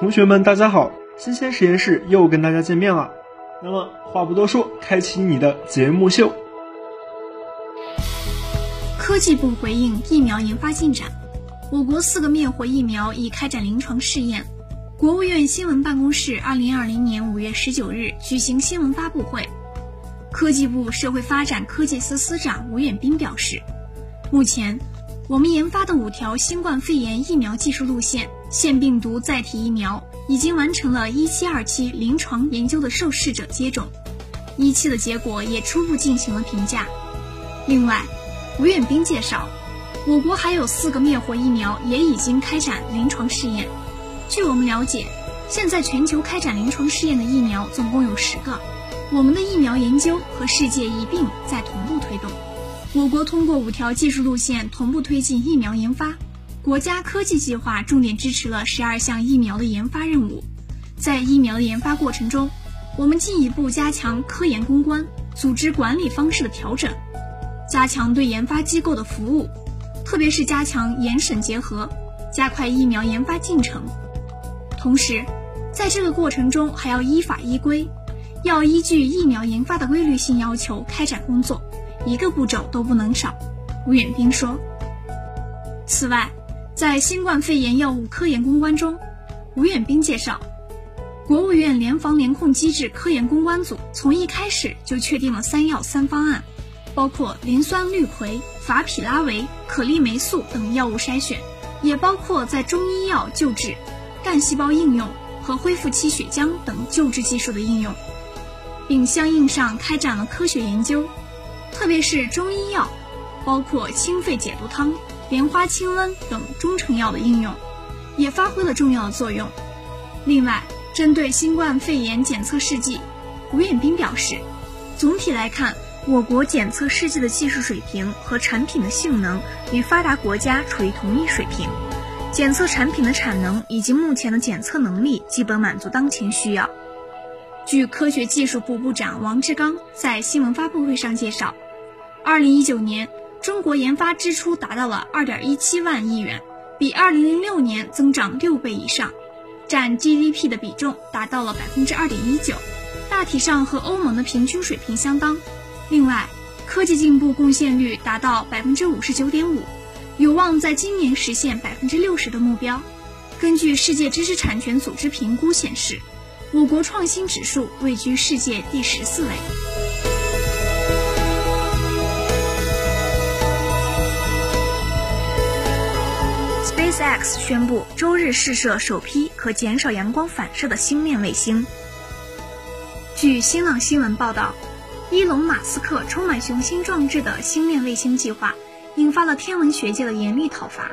同学们，大家好！新鲜实验室又跟大家见面了。那么话不多说，开启你的节目秀。科技部回应疫苗研发进展，我国四个灭活疫苗已开展临床试验。国务院新闻办公室二零二零年五月十九日举行新闻发布会，科技部社会发展科技司司长吴远斌表示，目前。我们研发的五条新冠肺炎疫苗技术路线腺病毒载体疫苗已经完成了一期、二期临床研究的受试者接种，一期的结果也初步进行了评价。另外，吴远斌介绍，我国还有四个灭活疫苗也已经开展临床试验。据我们了解，现在全球开展临床试验的疫苗总共有十个，我们的疫苗研究和世界一并在同步推动。我国通过五条技术路线同步推进疫苗研发，国家科技计划重点支持了十二项疫苗的研发任务。在疫苗的研发过程中，我们进一步加强科研攻关、组织管理方式的调整，加强对研发机构的服务，特别是加强研审结合，加快疫苗研发进程。同时，在这个过程中还要依法依规，要依据疫苗研发的规律性要求开展工作。一个步骤都不能少，吴远斌说。此外，在新冠肺炎药物科研攻关中，吴远斌介绍，国务院联防联控机制科研攻关组从一开始就确定了三药三方案，包括磷酸氯喹、法匹拉韦、可利霉素等药物筛选，也包括在中医药救治、干细胞应用和恢复期血浆等救治技术的应用，并相应上开展了科学研究。特别是中医药，包括清肺解毒汤、莲花清瘟等中成药的应用，也发挥了重要的作用。另外，针对新冠肺炎检测试剂，吴远斌表示，总体来看，我国检测试剂的技术水平和产品的性能与发达国家处于同一水平，检测产品的产能以及目前的检测能力基本满足当前需要。据科学技术部部长王志刚在新闻发布会上介绍。二零一九年，中国研发支出达到了二点一七万亿元，比二零零六年增长六倍以上，占 GDP 的比重达到了百分之二点一九，大体上和欧盟的平均水平相当。另外，科技进步贡献率达到百分之五十九点五，有望在今年实现百分之六十的目标。根据世界知识产权组织评估显示，我国创新指数位居世界第十四位。SpaceX 宣布周日试射首批可减少阳光反射的星链卫星。据新浪新闻报道，伊隆·马斯克充满雄心壮志的星链卫星计划，引发了天文学界的严厉讨伐。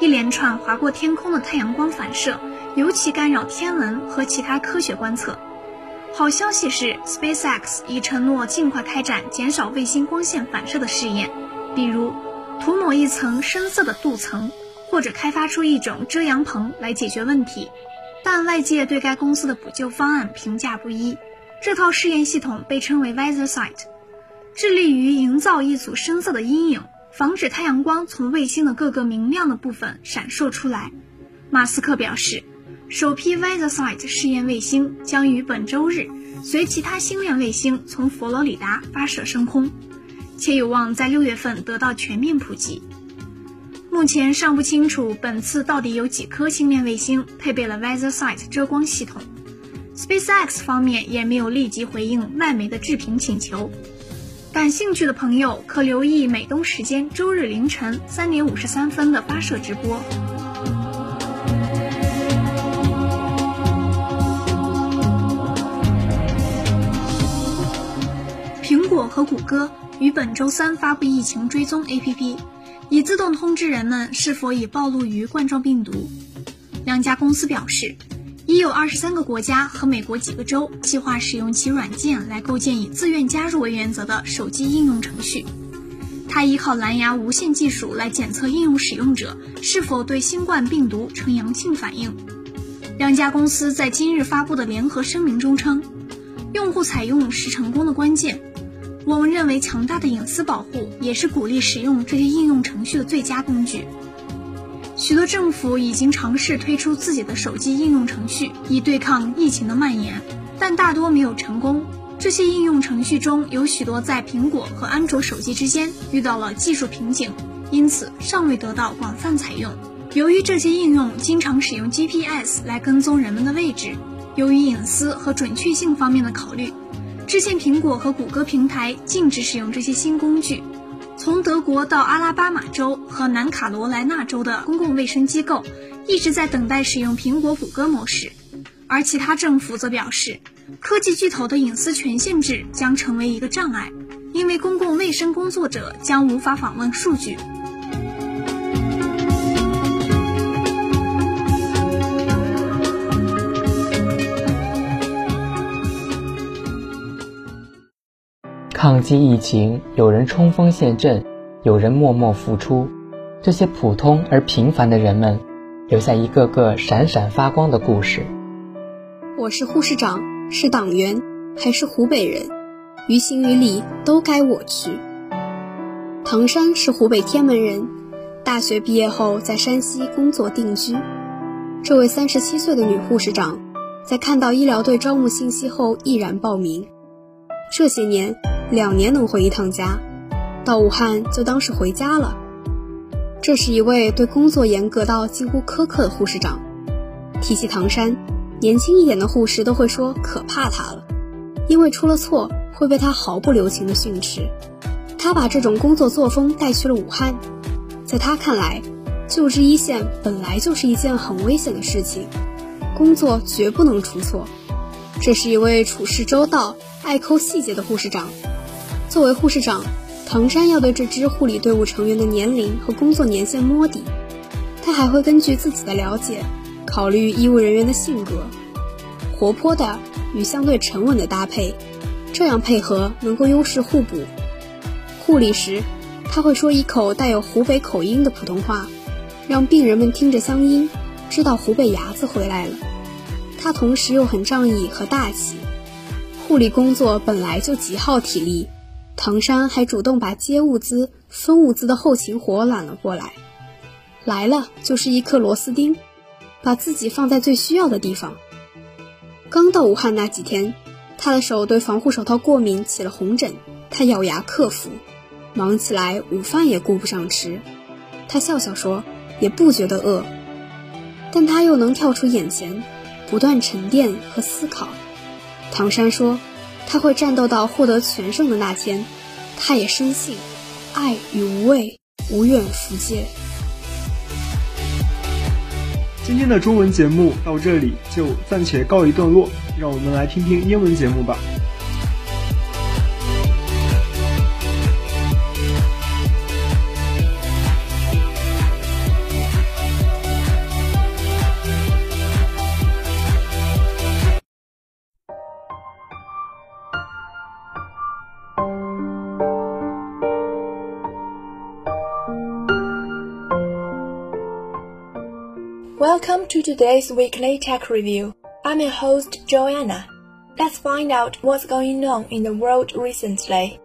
一连串划过天空的太阳光反射，尤其干扰天文和其他科学观测。好消息是，SpaceX 已承诺尽快开展减少卫星光线反射的试验，比如涂抹一层深色的镀层。或者开发出一种遮阳棚来解决问题，但外界对该公司的补救方案评价不一。这套试验系统被称为 VisorSight，致力于营造一组深色的阴影，防止太阳光从卫星的各个明亮的部分闪烁出来。马斯克表示，首批 weather sight 试验卫星将于本周日随其他星链卫星从佛罗里达发射升空，且有望在六月份得到全面普及。目前尚不清楚本次到底有几颗星链卫星配备了 weather sight 遮光系统。SpaceX 方面也没有立即回应外媒的置评请求。感兴趣的朋友可留意美东时间周日凌晨三点五十三分的发射直播。苹果和谷歌于本周三发布疫情追踪 APP。以自动通知人们是否已暴露于冠状病毒。两家公司表示，已有二十三个国家和美国几个州计划使用其软件来构建以自愿加入为原则的手机应用程序。它依靠蓝牙无线技术来检测应用使用者是否对新冠病毒呈阳性反应。两家公司在今日发布的联合声明中称，用户采用是成功的关键。我们认为，强大的隐私保护也是鼓励使用这些应用程序的最佳工具。许多政府已经尝试推出自己的手机应用程序，以对抗疫情的蔓延，但大多没有成功。这些应用程序中有许多在苹果和安卓手机之间遇到了技术瓶颈，因此尚未得到广泛采用。由于这些应用经常使用 GPS 来跟踪人们的位置，由于隐私和准确性方面的考虑。之前，苹果和谷歌平台禁止使用这些新工具。从德国到阿拉巴马州和南卡罗来纳州的公共卫生机构一直在等待使用苹果谷歌模式，而其他政府则表示，科技巨头的隐私权限制将成为一个障碍，因为公共卫生工作者将无法访问数据。抗击疫情，有人冲锋陷阵，有人默默付出。这些普通而平凡的人们，留下一个个闪闪发光的故事。我是护士长，是党员，还是湖北人？于情于理都该我去。唐山是湖北天门人，大学毕业后在山西工作定居。这位三十七岁的女护士长，在看到医疗队招募信息后毅然报名。这些年。两年能回一趟家，到武汉就当是回家了。这是一位对工作严格到近乎苛刻的护士长。提起唐山，年轻一点的护士都会说可怕他了，因为出了错会被他毫不留情的训斥。他把这种工作作风带去了武汉，在他看来，救治一线本来就是一件很危险的事情，工作绝不能出错。这是一位处事周到、爱抠细节的护士长。作为护士长，唐山要对这支护理队伍成员的年龄和工作年限摸底。他还会根据自己的了解，考虑医务人员的性格，活泼的与相对沉稳的搭配，这样配合能够优势互补。护理时，他会说一口带有湖北口音的普通话，让病人们听着乡音，知道湖北伢子回来了。他同时又很仗义和大气。护理工作本来就极耗体力。唐山还主动把接物资、分物资的后勤活揽了过来，来了就是一颗螺丝钉，把自己放在最需要的地方。刚到武汉那几天，他的手对防护手套过敏起了红疹，他咬牙克服，忙起来午饭也顾不上吃。他笑笑说，也不觉得饿，但他又能跳出眼前，不断沉淀和思考。唐山说。他会战斗到获得全胜的那天，他也深信，爱与无畏无远弗届。今天的中文节目到这里就暂且告一段落，让我们来听听英文节目吧。Welcome to today's weekly tech review. I'm your host, Joanna. Let's find out what's going on in the world recently.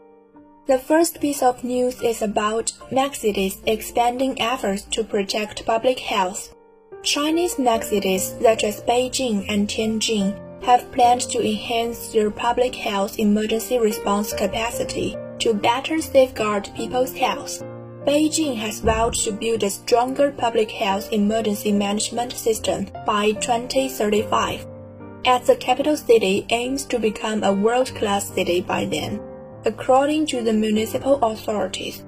The first piece of news is about megacities expanding efforts to protect public health. Chinese megacities such as Beijing and Tianjin have planned to enhance their public health emergency response capacity to better safeguard people's health. Beijing has vowed to build a stronger public health emergency management system by 2035, as the capital city aims to become a world-class city by then, according to the municipal authorities.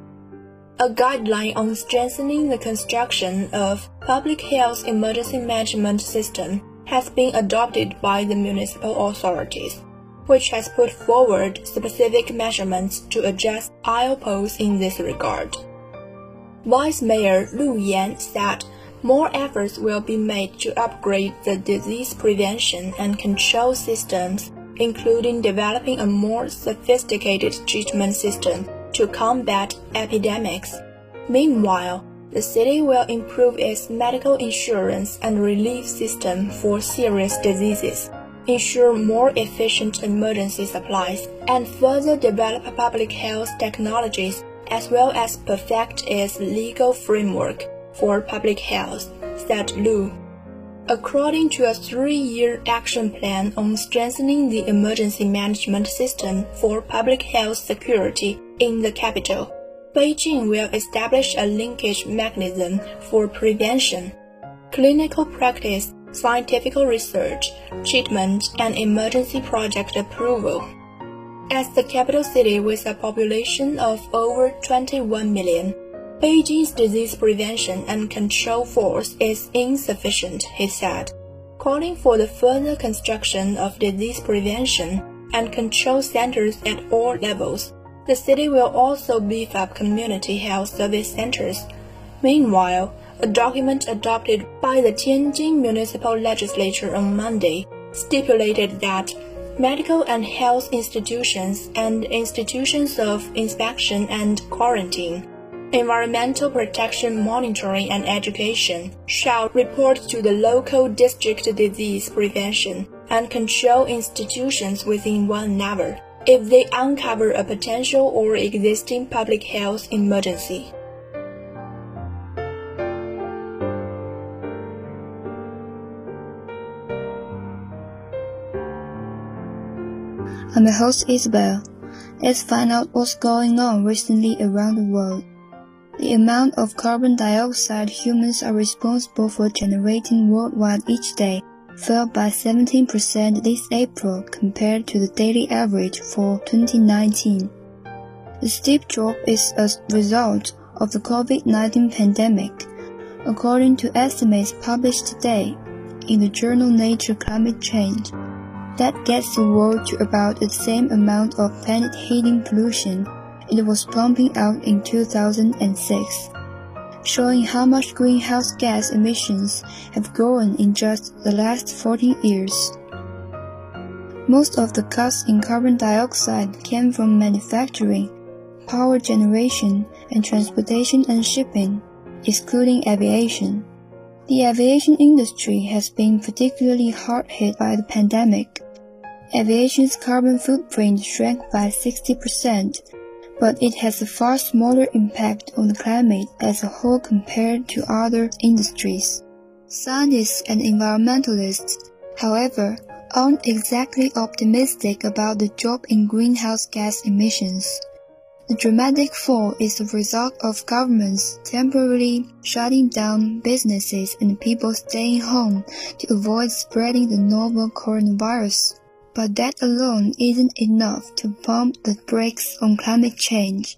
A guideline on strengthening the construction of public health emergency management system has been adopted by the municipal authorities, which has put forward specific measurements to eye polls in this regard. Vice Mayor Lu Yan said more efforts will be made to upgrade the disease prevention and control systems, including developing a more sophisticated treatment system to combat epidemics. Meanwhile, the city will improve its medical insurance and relief system for serious diseases. ensure more efficient emergency supplies, and further develop public health technologies as well as perfect its legal framework for public health, said Lu. According to a three-year action plan on strengthening the emergency management system for public health security in the capital, Beijing will establish a linkage mechanism for prevention, clinical practice, scientific research, treatment, and emergency project approval. As the capital city with a population of over 21 million, Beijing's disease prevention and control force is insufficient, he said, calling for the further construction of disease prevention and control centers at all levels. The city will also beef up community health service centers. Meanwhile, a document adopted by the Tianjin Municipal Legislature on Monday stipulated that medical and health institutions and institutions of inspection and quarantine, environmental protection monitoring and education shall report to the local district disease prevention and control institutions within one hour if they uncover a potential or existing public health emergency. I'm your host Isabel. Let's find out what's going on recently around the world. The amount of carbon dioxide humans are responsible for generating worldwide each day fell by 17% this April compared to the daily average for 2019. The steep drop is a result of the COVID-19 pandemic, according to estimates published today in the journal Nature Climate Change. That gets the world to about the same amount of planet-heating pollution it was pumping out in 2006, showing how much greenhouse gas emissions have grown in just the last 40 years. Most of the cuts in carbon dioxide came from manufacturing, power generation, and transportation and shipping, excluding aviation. The aviation industry has been particularly hard hit by the pandemic. Aviation's carbon footprint shrank by 60%, but it has a far smaller impact on the climate as a whole compared to other industries. Scientists and environmentalists, however, aren't exactly optimistic about the drop in greenhouse gas emissions. The dramatic fall is the result of governments temporarily shutting down businesses and people staying home to avoid spreading the novel coronavirus. But that alone isn't enough to pump the brakes on climate change.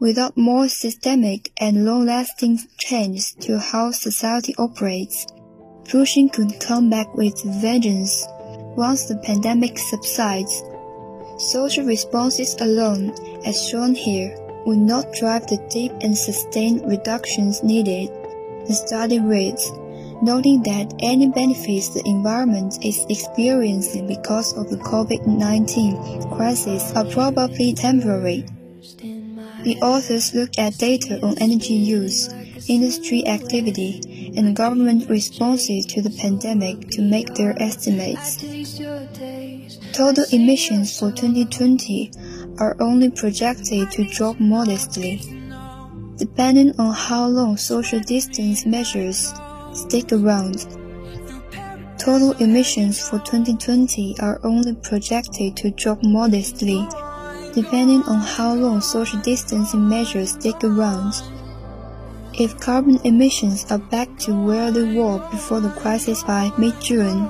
Without more systemic and long-lasting change to how society operates, pollution could come back with vengeance once the pandemic subsides. Social responses alone, as shown here, would not drive the deep and sustained reductions needed. The study reads, noting that any benefits the environment is experiencing because of the COVID-19 crisis are probably temporary. The authors look at data on energy use, industry activity, and government responses to the pandemic to make their estimates. Total emissions for 2020 are only projected to drop modestly, depending on how long social distance measures stick around. Total emissions for 2020 are only projected to drop modestly, depending on how long social distancing measures stick around. If carbon emissions are back to where they were before the crisis by mid-June,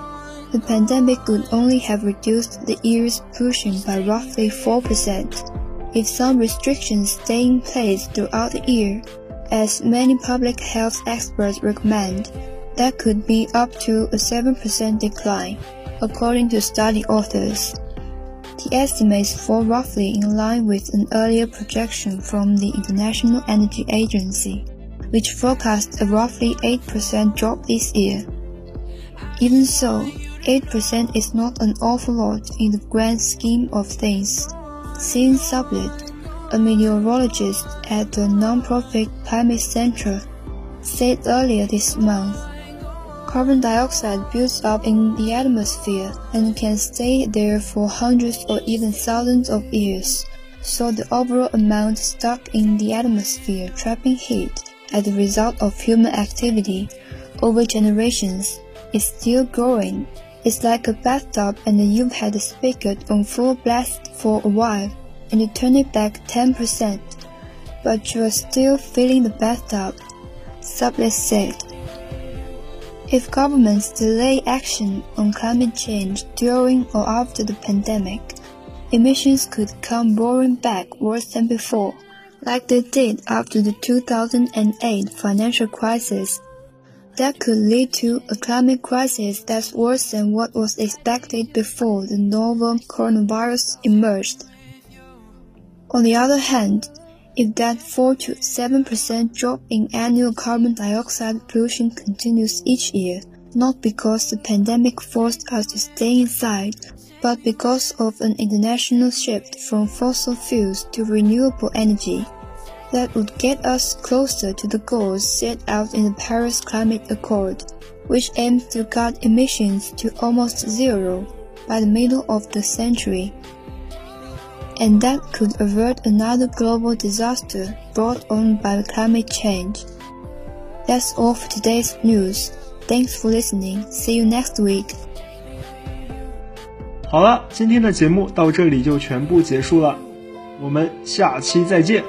the pandemic would only have reduced the year's pollution by roughly 4%. If some restrictions stay in place throughout the year, as many public health experts recommend, that could be up to a 7% decline, according to study authors. The estimates fall roughly in line with an earlier projection from the International Energy Agency, which forecast a roughly 8% drop this year. Even so, 8% is not an awful lot in the grand scheme of things. Sean Sublett, a meteorologist at the non-profit Climate Center, said earlier this month. Carbon dioxide builds up in the atmosphere and can stay there for hundreds or even thousands of years. So the overall amount stuck in the atmosphere trapping heat as a result of human activity over generations is still growing. It's like a bathtub and you've had the spigot on full blast for a while and you turn it back 10%, but you are still filling the bathtub, Sublet said. If governments delay action on climate change during or after the pandemic, emissions could come roaring back worse than before, like they did after the 2008 financial crisis. That could lead to a climate crisis that's worse than what was expected before the novel coronavirus emerged. On the other hand, if that 4 to 7% drop in annual carbon dioxide pollution continues each year, not because the pandemic forced us to stay inside, but because of an international shift from fossil fuels to renewable energy, that would get us closer to the goals set out in the Paris Climate Accord, which aims to cut emissions to almost zero by the middle of the century and that could avert another global disaster brought on by climate change. That's all for today's news. Thanks for listening. See you next week. 好了，今天的节目到这里就全部结束了，我们下期再见。